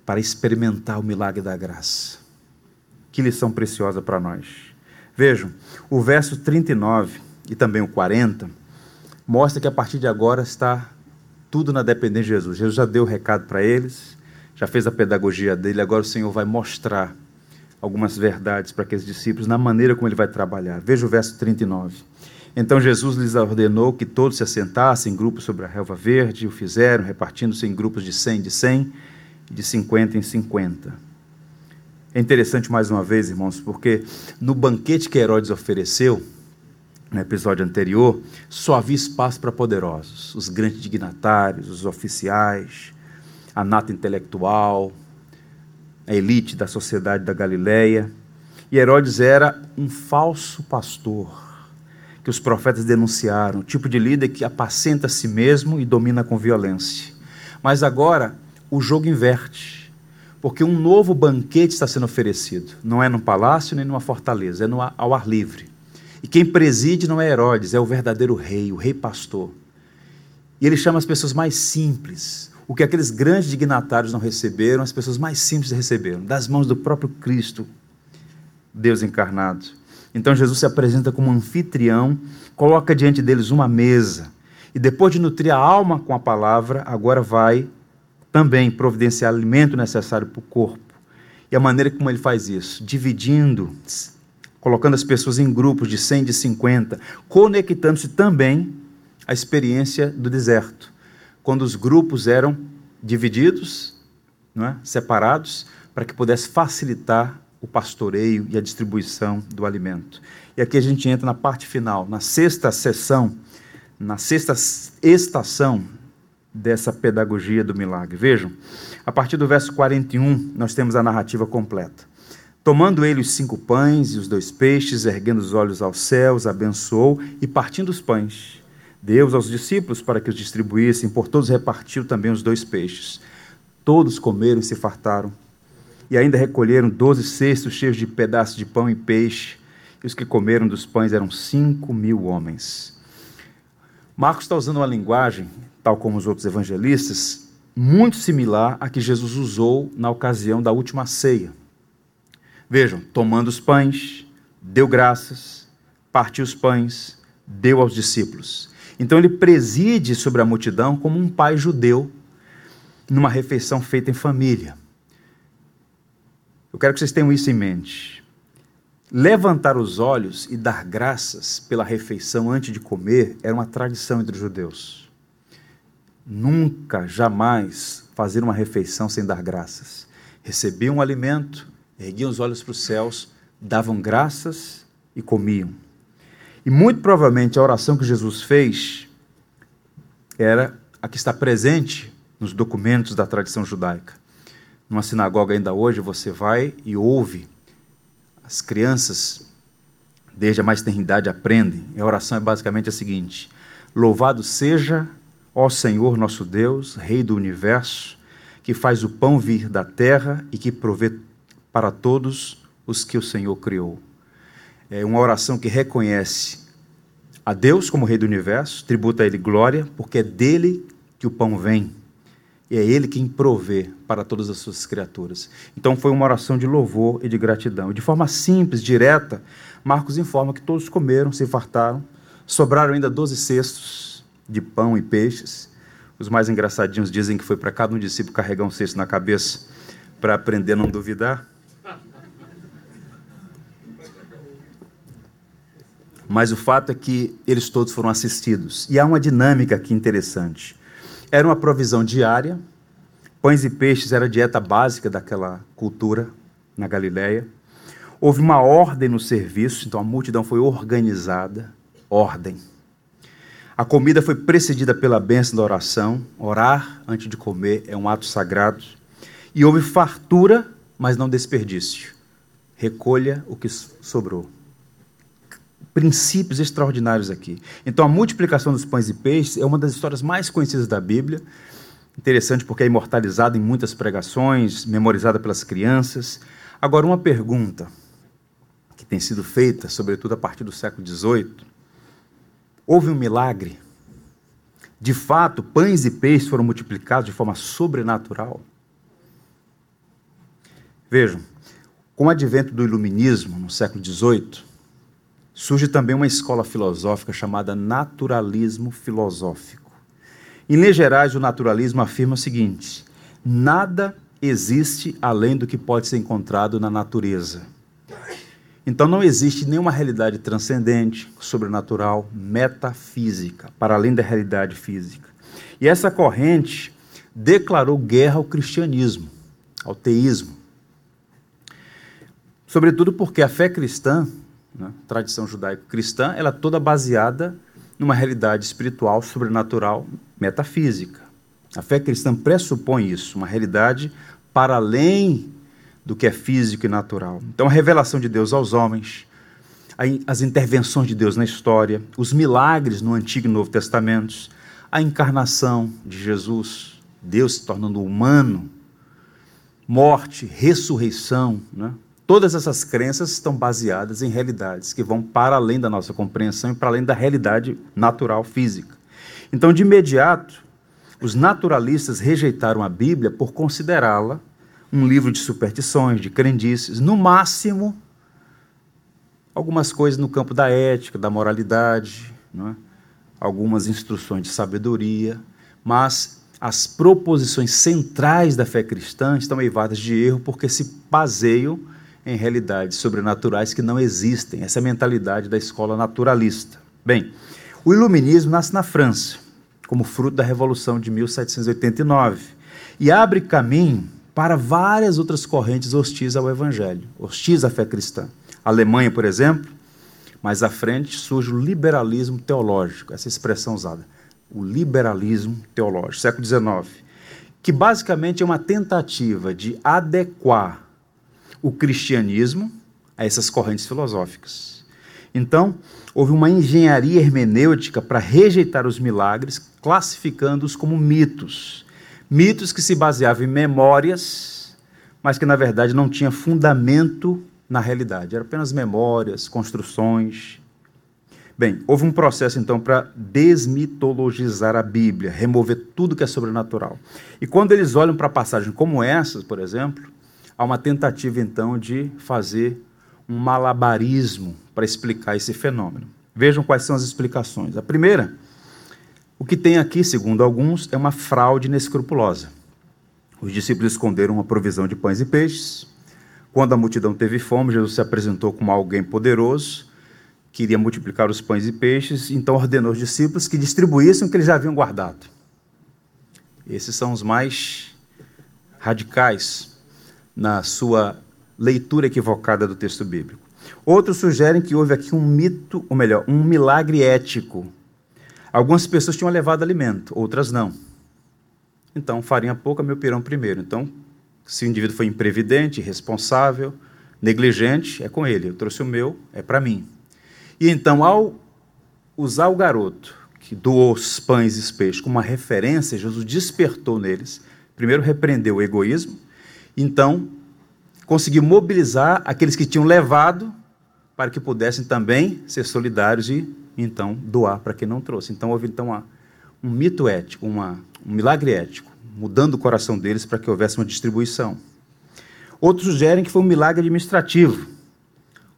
para experimentar o milagre da graça. Que lição preciosa para nós. Vejam, o verso 39 e também o 40 mostra que a partir de agora está tudo na dependência de Jesus. Jesus já deu o recado para eles, já fez a pedagogia dele, agora o Senhor vai mostrar algumas verdades para aqueles discípulos na maneira como ele vai trabalhar. Veja o verso 39. Então Jesus lhes ordenou que todos se assentassem em grupos sobre a relva verde, o fizeram, repartindo-se em grupos de cem de cem de cinquenta em cinquenta. É interessante mais uma vez, irmãos, porque no banquete que Herodes ofereceu, no episódio anterior, só havia espaço para poderosos, os grandes dignatários, os oficiais, a nata intelectual, a elite da sociedade da Galileia. E Herodes era um falso pastor que os profetas denunciaram, o tipo de líder que apacenta a si mesmo e domina com violência. Mas agora o jogo inverte porque um novo banquete está sendo oferecido. Não é num palácio nem numa fortaleza, é no, ao ar livre. E quem preside não é Herodes, é o verdadeiro rei, o rei pastor. E ele chama as pessoas mais simples. O que aqueles grandes dignatários não receberam, as pessoas mais simples receberam, das mãos do próprio Cristo, Deus encarnado. Então Jesus se apresenta como anfitrião, coloca diante deles uma mesa, e depois de nutrir a alma com a palavra, agora vai também providenciar alimento necessário para o corpo. E a maneira como ele faz isso? Dividindo, colocando as pessoas em grupos de 100, de 50, conectando-se também à experiência do deserto, quando os grupos eram divididos, não é? separados, para que pudesse facilitar o pastoreio e a distribuição do alimento. E aqui a gente entra na parte final, na sexta sessão, na sexta estação dessa pedagogia do milagre. Vejam, a partir do verso 41, nós temos a narrativa completa. Tomando ele os cinco pães e os dois peixes, erguendo os olhos aos céus, abençoou e partindo os pães, deu aos discípulos para que os distribuíssem, por todos repartiu também os dois peixes. Todos comeram e se fartaram, e ainda recolheram doze cestos cheios de pedaços de pão e peixe, e os que comeram dos pães eram cinco mil homens. Marcos está usando uma linguagem, tal como os outros evangelistas, muito similar à que Jesus usou na ocasião da última ceia. Vejam, tomando os pães, deu graças, partiu os pães, deu aos discípulos. Então ele preside sobre a multidão como um pai judeu numa refeição feita em família. Eu quero que vocês tenham isso em mente. Levantar os olhos e dar graças pela refeição antes de comer era uma tradição entre os judeus. Nunca, jamais fazer uma refeição sem dar graças. Recebiam um alimento, erguiam os olhos para os céus, davam graças e comiam. E muito provavelmente a oração que Jesus fez era a que está presente nos documentos da tradição judaica. Numa sinagoga ainda hoje você vai e ouve as crianças desde a mais tenridade aprendem. E a oração é basicamente a seguinte: Louvado seja, ó Senhor nosso Deus, Rei do universo, que faz o pão vir da terra e que provê para todos os que o Senhor criou. É uma oração que reconhece a Deus como Rei do universo, tributa a Ele glória, porque é dele que o pão vem. E é Ele quem provê para todas as suas criaturas. Então foi uma oração de louvor e de gratidão. De forma simples, direta, Marcos informa que todos comeram, se fartaram, sobraram ainda doze cestos de pão e peixes. Os mais engraçadinhos dizem que foi para cada um discípulo carregar um cesto na cabeça para aprender a não duvidar. Mas o fato é que eles todos foram assistidos. E há uma dinâmica aqui interessante. Era uma provisão diária, pães e peixes era a dieta básica daquela cultura na Galileia. Houve uma ordem no serviço, então a multidão foi organizada, ordem. A comida foi precedida pela bênção da oração. Orar antes de comer é um ato sagrado. E houve fartura, mas não desperdício. Recolha o que sobrou princípios extraordinários aqui. Então, a multiplicação dos pães e peixes é uma das histórias mais conhecidas da Bíblia. Interessante porque é imortalizada em muitas pregações, memorizada pelas crianças. Agora, uma pergunta que tem sido feita, sobretudo a partir do século XVIII: houve um milagre? De fato, pães e peixes foram multiplicados de forma sobrenatural? Vejam, com o advento do iluminismo no século XVIII, surge também uma escola filosófica chamada naturalismo filosófico. Em linhas gerais, o naturalismo afirma o seguinte: nada existe além do que pode ser encontrado na natureza. Então não existe nenhuma realidade transcendente, sobrenatural, metafísica, para além da realidade física. E essa corrente declarou guerra ao cristianismo, ao teísmo. Sobretudo porque a fé cristã né, tradição judaico-cristã, ela é toda baseada numa realidade espiritual, sobrenatural, metafísica. A fé cristã pressupõe isso, uma realidade para além do que é físico e natural. Então, a revelação de Deus aos homens, as intervenções de Deus na história, os milagres no Antigo e Novo Testamentos, a encarnação de Jesus, Deus se tornando humano, morte, ressurreição, né? Todas essas crenças estão baseadas em realidades que vão para além da nossa compreensão e para além da realidade natural física. Então, de imediato, os naturalistas rejeitaram a Bíblia por considerá-la um livro de superstições, de crendices, no máximo, algumas coisas no campo da ética, da moralidade, é? algumas instruções de sabedoria, mas as proposições centrais da fé cristã estão eivadas de erro porque se baseiam em realidades sobrenaturais que não existem. Essa é mentalidade da escola naturalista. Bem, o iluminismo nasce na França, como fruto da Revolução de 1789, e abre caminho para várias outras correntes hostis ao Evangelho, hostis à fé cristã. A Alemanha, por exemplo, mais à frente surge o liberalismo teológico, essa expressão usada. o liberalismo teológico, século XIX, que basicamente é uma tentativa de adequar o cristianismo a essas correntes filosóficas. Então, houve uma engenharia hermenêutica para rejeitar os milagres, classificando-os como mitos. Mitos que se baseavam em memórias, mas que na verdade não tinha fundamento na realidade. Eram apenas memórias, construções. Bem, houve um processo então para desmitologizar a Bíblia, remover tudo que é sobrenatural. E quando eles olham para passagens como essas, por exemplo, há uma tentativa então de fazer um malabarismo para explicar esse fenômeno. Vejam quais são as explicações. A primeira, o que tem aqui, segundo alguns, é uma fraude inescrupulosa. Os discípulos esconderam uma provisão de pães e peixes. Quando a multidão teve fome, Jesus se apresentou como alguém poderoso, queria multiplicar os pães e peixes, então ordenou os discípulos que distribuíssem o que eles já haviam guardado. Esses são os mais radicais na sua leitura equivocada do texto bíblico. Outros sugerem que houve aqui um mito, ou melhor, um milagre ético. Algumas pessoas tinham levado alimento, outras não. Então, farinha pouca, meu pirão primeiro. Então, se o indivíduo foi imprevidente, irresponsável, negligente, é com ele. Eu trouxe o meu, é para mim. E então, ao usar o garoto que doou os pães e os peixes como uma referência, Jesus despertou neles. Primeiro, repreendeu o egoísmo. Então, conseguiu mobilizar aqueles que tinham levado para que pudessem também ser solidários e então doar para quem não trouxe. Então houve então uma, um mito ético, uma, um milagre ético, mudando o coração deles para que houvesse uma distribuição. Outros sugerem que foi um milagre administrativo.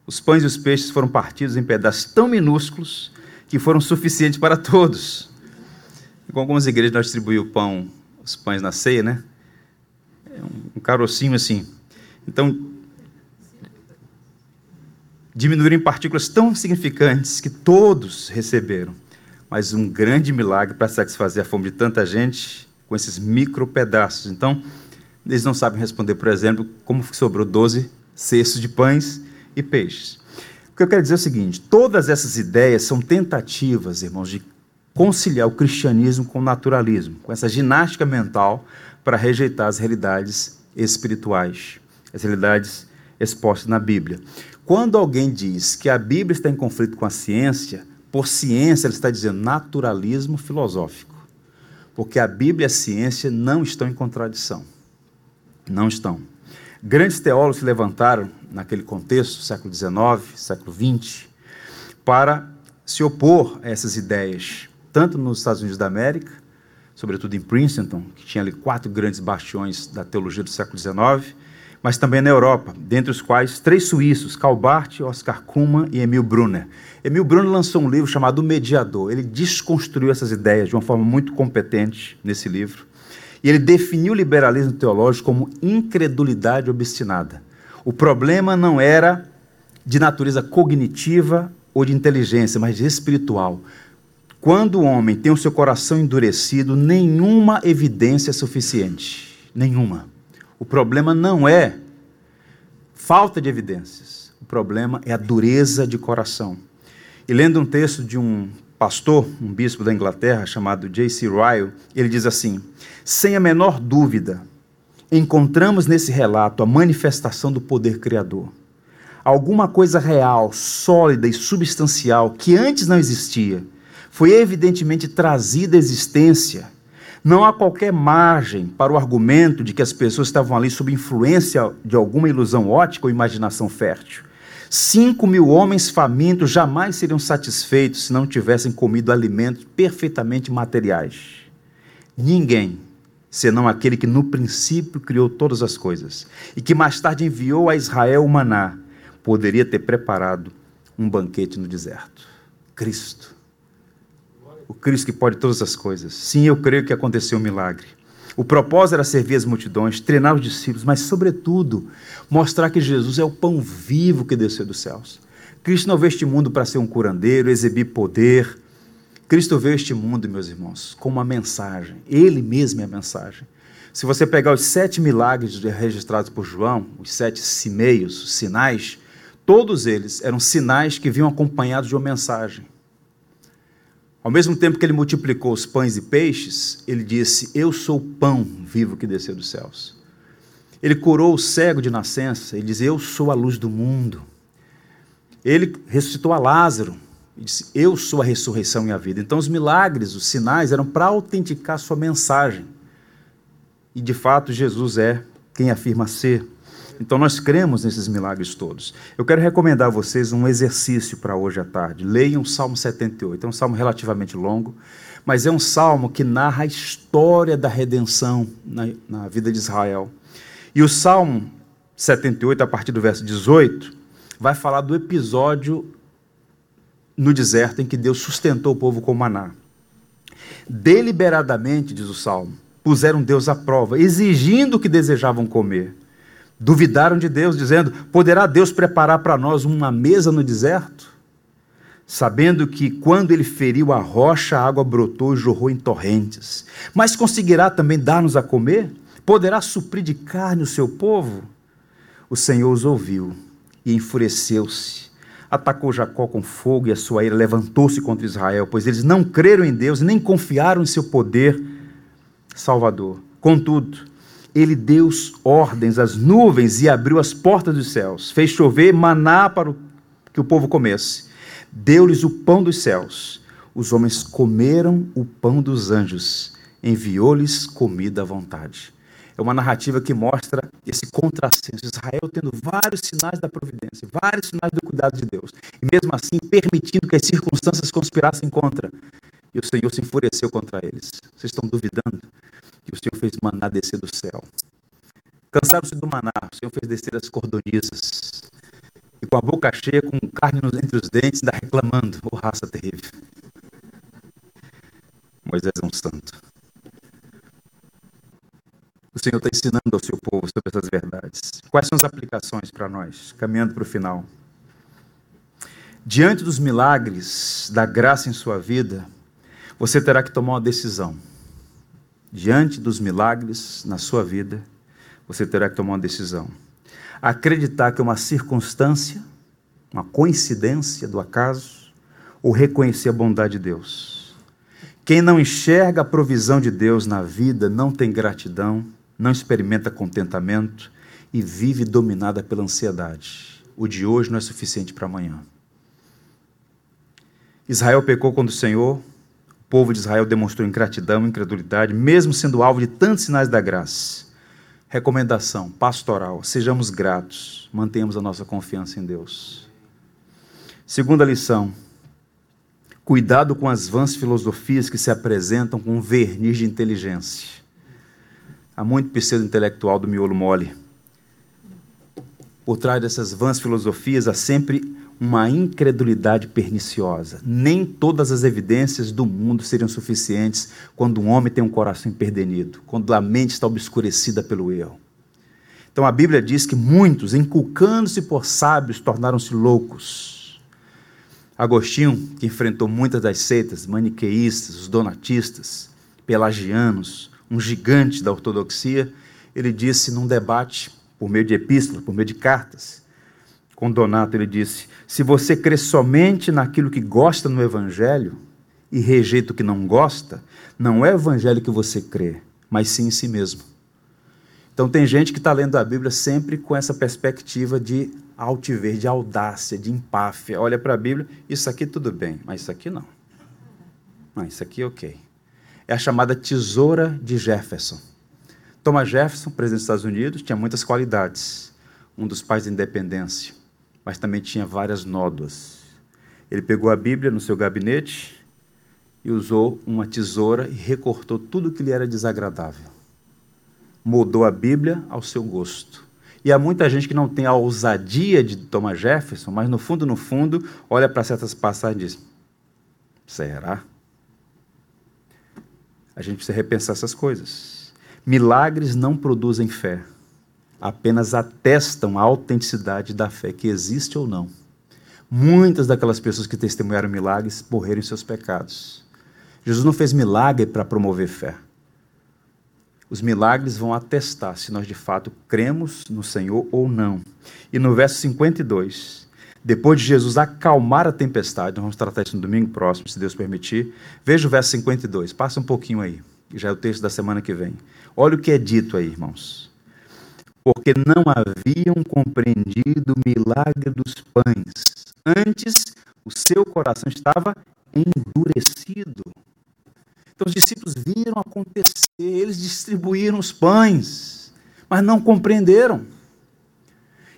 Os pães e os peixes foram partidos em pedaços tão minúsculos que foram suficientes para todos. Com algumas igrejas nós distribuímos o pão, os pães na ceia, né? Um carocinho assim. Então, diminuíram em partículas tão significantes que todos receberam. Mas um grande milagre para satisfazer a fome de tanta gente com esses micro pedaços. Então, eles não sabem responder, por exemplo, como sobrou 12 cestos de pães e peixes. O que eu quero dizer é o seguinte: todas essas ideias são tentativas, irmãos, de conciliar o cristianismo com o naturalismo, com essa ginástica mental para rejeitar as realidades espirituais as realidades expostas na Bíblia. Quando alguém diz que a Bíblia está em conflito com a ciência, por ciência ele está dizendo naturalismo filosófico. Porque a Bíblia e a ciência não estão em contradição. Não estão. Grandes teólogos se levantaram naquele contexto, século XIX, século XX, para se opor a essas ideias, tanto nos Estados Unidos da América, sobretudo em Princeton, que tinha ali quatro grandes bastiões da teologia do século XIX, mas também na Europa, dentre os quais três suíços, Karl Barth, Oscar Kuhlmann e Emil Brunner. Emil Brunner lançou um livro chamado O Mediador. Ele desconstruiu essas ideias de uma forma muito competente nesse livro. E ele definiu o liberalismo teológico como incredulidade obstinada. O problema não era de natureza cognitiva ou de inteligência, mas espiritual. Quando o homem tem o seu coração endurecido, nenhuma evidência é suficiente. Nenhuma. O problema não é falta de evidências, o problema é a dureza de coração. E lendo um texto de um pastor, um bispo da Inglaterra, chamado J.C. Ryle, ele diz assim: sem a menor dúvida, encontramos nesse relato a manifestação do poder criador. Alguma coisa real, sólida e substancial que antes não existia, foi evidentemente trazida à existência não há qualquer margem para o argumento de que as pessoas estavam ali sob influência de alguma ilusão ótica ou imaginação fértil. Cinco mil homens famintos jamais seriam satisfeitos se não tivessem comido alimentos perfeitamente materiais. Ninguém, senão aquele que no princípio criou todas as coisas e que mais tarde enviou a Israel o maná, poderia ter preparado um banquete no deserto. Cristo o Cristo que pode todas as coisas. Sim, eu creio que aconteceu um milagre. O propósito era servir as multidões, treinar os discípulos, mas, sobretudo, mostrar que Jesus é o pão vivo que desceu dos céus. Cristo não veio este mundo para ser um curandeiro, exibir poder. Cristo veio este mundo, meus irmãos, com uma mensagem. Ele mesmo é a mensagem. Se você pegar os sete milagres registrados por João, os sete simeios, os sinais, todos eles eram sinais que vinham acompanhados de uma mensagem. Ao mesmo tempo que ele multiplicou os pães e peixes, ele disse: Eu sou o pão vivo que desceu dos céus. Ele curou o cego de nascença, ele diz: Eu sou a luz do mundo. Ele ressuscitou a Lázaro, e disse: Eu sou a ressurreição e a vida. Então, os milagres, os sinais, eram para autenticar sua mensagem. E de fato, Jesus é quem afirma ser. Então nós cremos nesses milagres todos. Eu quero recomendar a vocês um exercício para hoje à tarde. Leiam o Salmo 78. É um salmo relativamente longo, mas é um salmo que narra a história da redenção na, na vida de Israel. E o Salmo 78, a partir do verso 18, vai falar do episódio no deserto em que Deus sustentou o povo com maná. Deliberadamente, diz o Salmo, puseram Deus à prova, exigindo o que desejavam comer. Duvidaram de Deus, dizendo: Poderá Deus preparar para nós uma mesa no deserto? Sabendo que quando ele feriu a rocha, a água brotou e jorrou em torrentes. Mas conseguirá também dar-nos a comer? Poderá suprir de carne o seu povo? O Senhor os ouviu e enfureceu-se. Atacou Jacó com fogo e a sua ira levantou-se contra Israel, pois eles não creram em Deus nem confiaram em seu poder salvador. Contudo, ele deu ordens às nuvens e abriu as portas dos céus, fez chover maná para que o povo comesse, deu-lhes o pão dos céus. Os homens comeram o pão dos anjos, enviou-lhes comida à vontade. É uma narrativa que mostra esse contrassenso. Israel tendo vários sinais da providência, vários sinais do cuidado de Deus, e mesmo assim permitindo que as circunstâncias conspirassem contra. E o Senhor se enfureceu contra eles. Vocês estão duvidando? Que o Senhor fez maná descer do céu. Cansaram-se do maná, o Senhor fez descer as cordonizas. E com a boca cheia, com carne entre os dentes, ainda reclamando, oh raça terrível. Moisés é um santo. O Senhor está ensinando ao seu povo sobre essas verdades. Quais são as aplicações para nós? Caminhando para o final. Diante dos milagres da graça em sua vida, você terá que tomar uma decisão diante dos milagres na sua vida, você terá que tomar uma decisão. Acreditar que é uma circunstância, uma coincidência do acaso, ou reconhecer a bondade de Deus. Quem não enxerga a provisão de Deus na vida não tem gratidão, não experimenta contentamento e vive dominada pela ansiedade. O de hoje não é suficiente para amanhã. Israel pecou quando o Senhor o povo de Israel demonstrou ingratidão, incredulidade, mesmo sendo alvo de tantos sinais da graça. Recomendação pastoral: sejamos gratos, mantenhamos a nossa confiança em Deus. Segunda lição: cuidado com as vãs filosofias que se apresentam com um verniz de inteligência. Há muito pseudo-intelectual do miolo mole. Por trás dessas vãs filosofias há sempre uma incredulidade perniciosa. Nem todas as evidências do mundo seriam suficientes quando um homem tem um coração emperdenido, quando a mente está obscurecida pelo erro. Então a Bíblia diz que muitos, inculcando-se por sábios, tornaram-se loucos. Agostinho, que enfrentou muitas das seitas maniqueístas, os donatistas, pelagianos, um gigante da ortodoxia, ele disse num debate por meio de epístolas, por meio de cartas, com Donato, ele disse: Se você crê somente naquilo que gosta no Evangelho e rejeita o que não gosta, não é o Evangelho que você crê, mas sim em si mesmo. Então, tem gente que está lendo a Bíblia sempre com essa perspectiva de altivez, de audácia, de empáfia. Olha para a Bíblia, isso aqui tudo bem, mas isso aqui não. Não, isso aqui ok. É a chamada tesoura de Jefferson. Thomas Jefferson, presidente dos Estados Unidos, tinha muitas qualidades. Um dos pais da independência mas também tinha várias nódoas. Ele pegou a Bíblia no seu gabinete e usou uma tesoura e recortou tudo que lhe era desagradável. Moldou a Bíblia ao seu gosto. E há muita gente que não tem a ousadia de Thomas Jefferson, mas no fundo, no fundo, olha para certas passagens e diz: será? A gente precisa repensar essas coisas. Milagres não produzem fé apenas atestam a autenticidade da fé que existe ou não. Muitas daquelas pessoas que testemunharam milagres morreram em seus pecados. Jesus não fez milagre para promover fé. Os milagres vão atestar se nós de fato cremos no Senhor ou não. E no verso 52, Depois de Jesus acalmar a tempestade, nós vamos tratar isso no domingo próximo, se Deus permitir. Veja o verso 52, passa um pouquinho aí, já é o texto da semana que vem. Olha o que é dito aí, irmãos. Porque não haviam compreendido o milagre dos pães. Antes, o seu coração estava endurecido. Então os discípulos viram acontecer, eles distribuíram os pães, mas não compreenderam.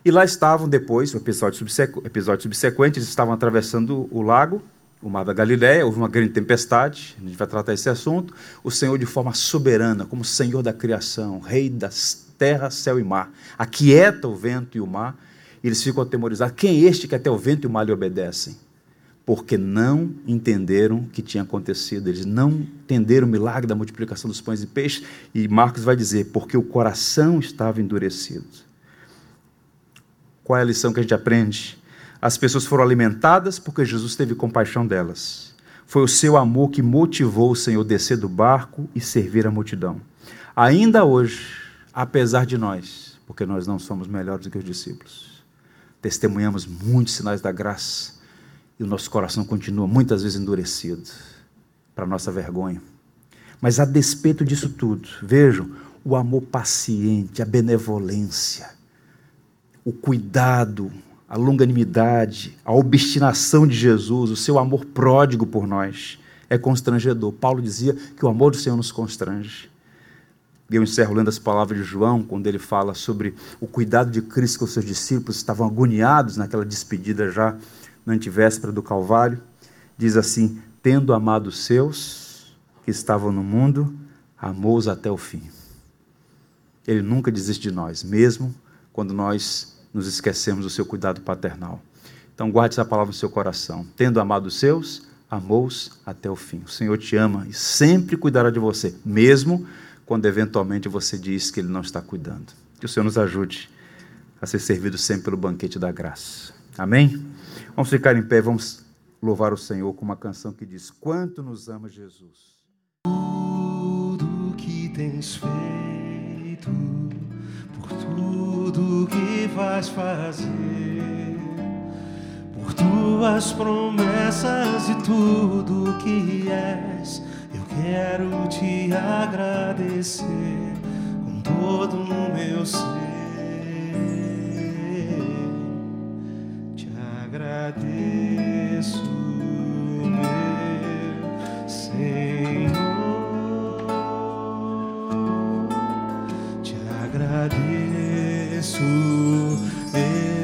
E lá estavam depois, o episódio, subsequ... episódio subsequente, eles estavam atravessando o lago, o mar da Galiléia, houve uma grande tempestade, a gente vai tratar esse assunto. O Senhor, de forma soberana, como Senhor da criação, Rei das terras, céu e mar, aquieta o vento e o mar, e eles ficam atemorizados. Quem é este que até o vento e o mar lhe obedecem? porque não entenderam o que tinha acontecido. Eles não entenderam o milagre da multiplicação dos pães e peixes. E Marcos vai dizer, porque o coração estava endurecido. Qual é a lição que a gente aprende? As pessoas foram alimentadas porque Jesus teve compaixão delas. Foi o seu amor que motivou o Senhor descer do barco e servir a multidão. Ainda hoje, apesar de nós, porque nós não somos melhores do que os discípulos, testemunhamos muitos sinais da graça e o nosso coração continua muitas vezes endurecido, para nossa vergonha. Mas a despeito disso tudo, vejam o amor paciente, a benevolência, o cuidado, a longanimidade, a obstinação de Jesus, o seu amor pródigo por nós é constrangedor. Paulo dizia que o amor do Senhor nos constrange. Eu encerro lendo as palavras de João, quando ele fala sobre o cuidado de Cristo com os seus discípulos, estavam agoniados naquela despedida já na antivéspera do Calvário, diz assim: Tendo amado os seus que estavam no mundo, amou-os até o fim. Ele nunca desiste de nós, mesmo quando nós nos esquecemos do seu cuidado paternal. Então, guarde essa palavra no seu coração. Tendo amado os seus, amou-os até o fim. O Senhor te ama e sempre cuidará de você, mesmo quando eventualmente você diz que Ele não está cuidando. Que o Senhor nos ajude a ser servido sempre pelo banquete da graça. Amém? Vamos ficar em pé, vamos louvar o Senhor com uma canção que diz: Quanto nos ama Jesus. Tudo que tens feito, por tudo que vais fazer, por tuas promessas e tudo que és, quero te agradecer com todo o meu ser. agradeço, meu Senhor, te agradeço, meu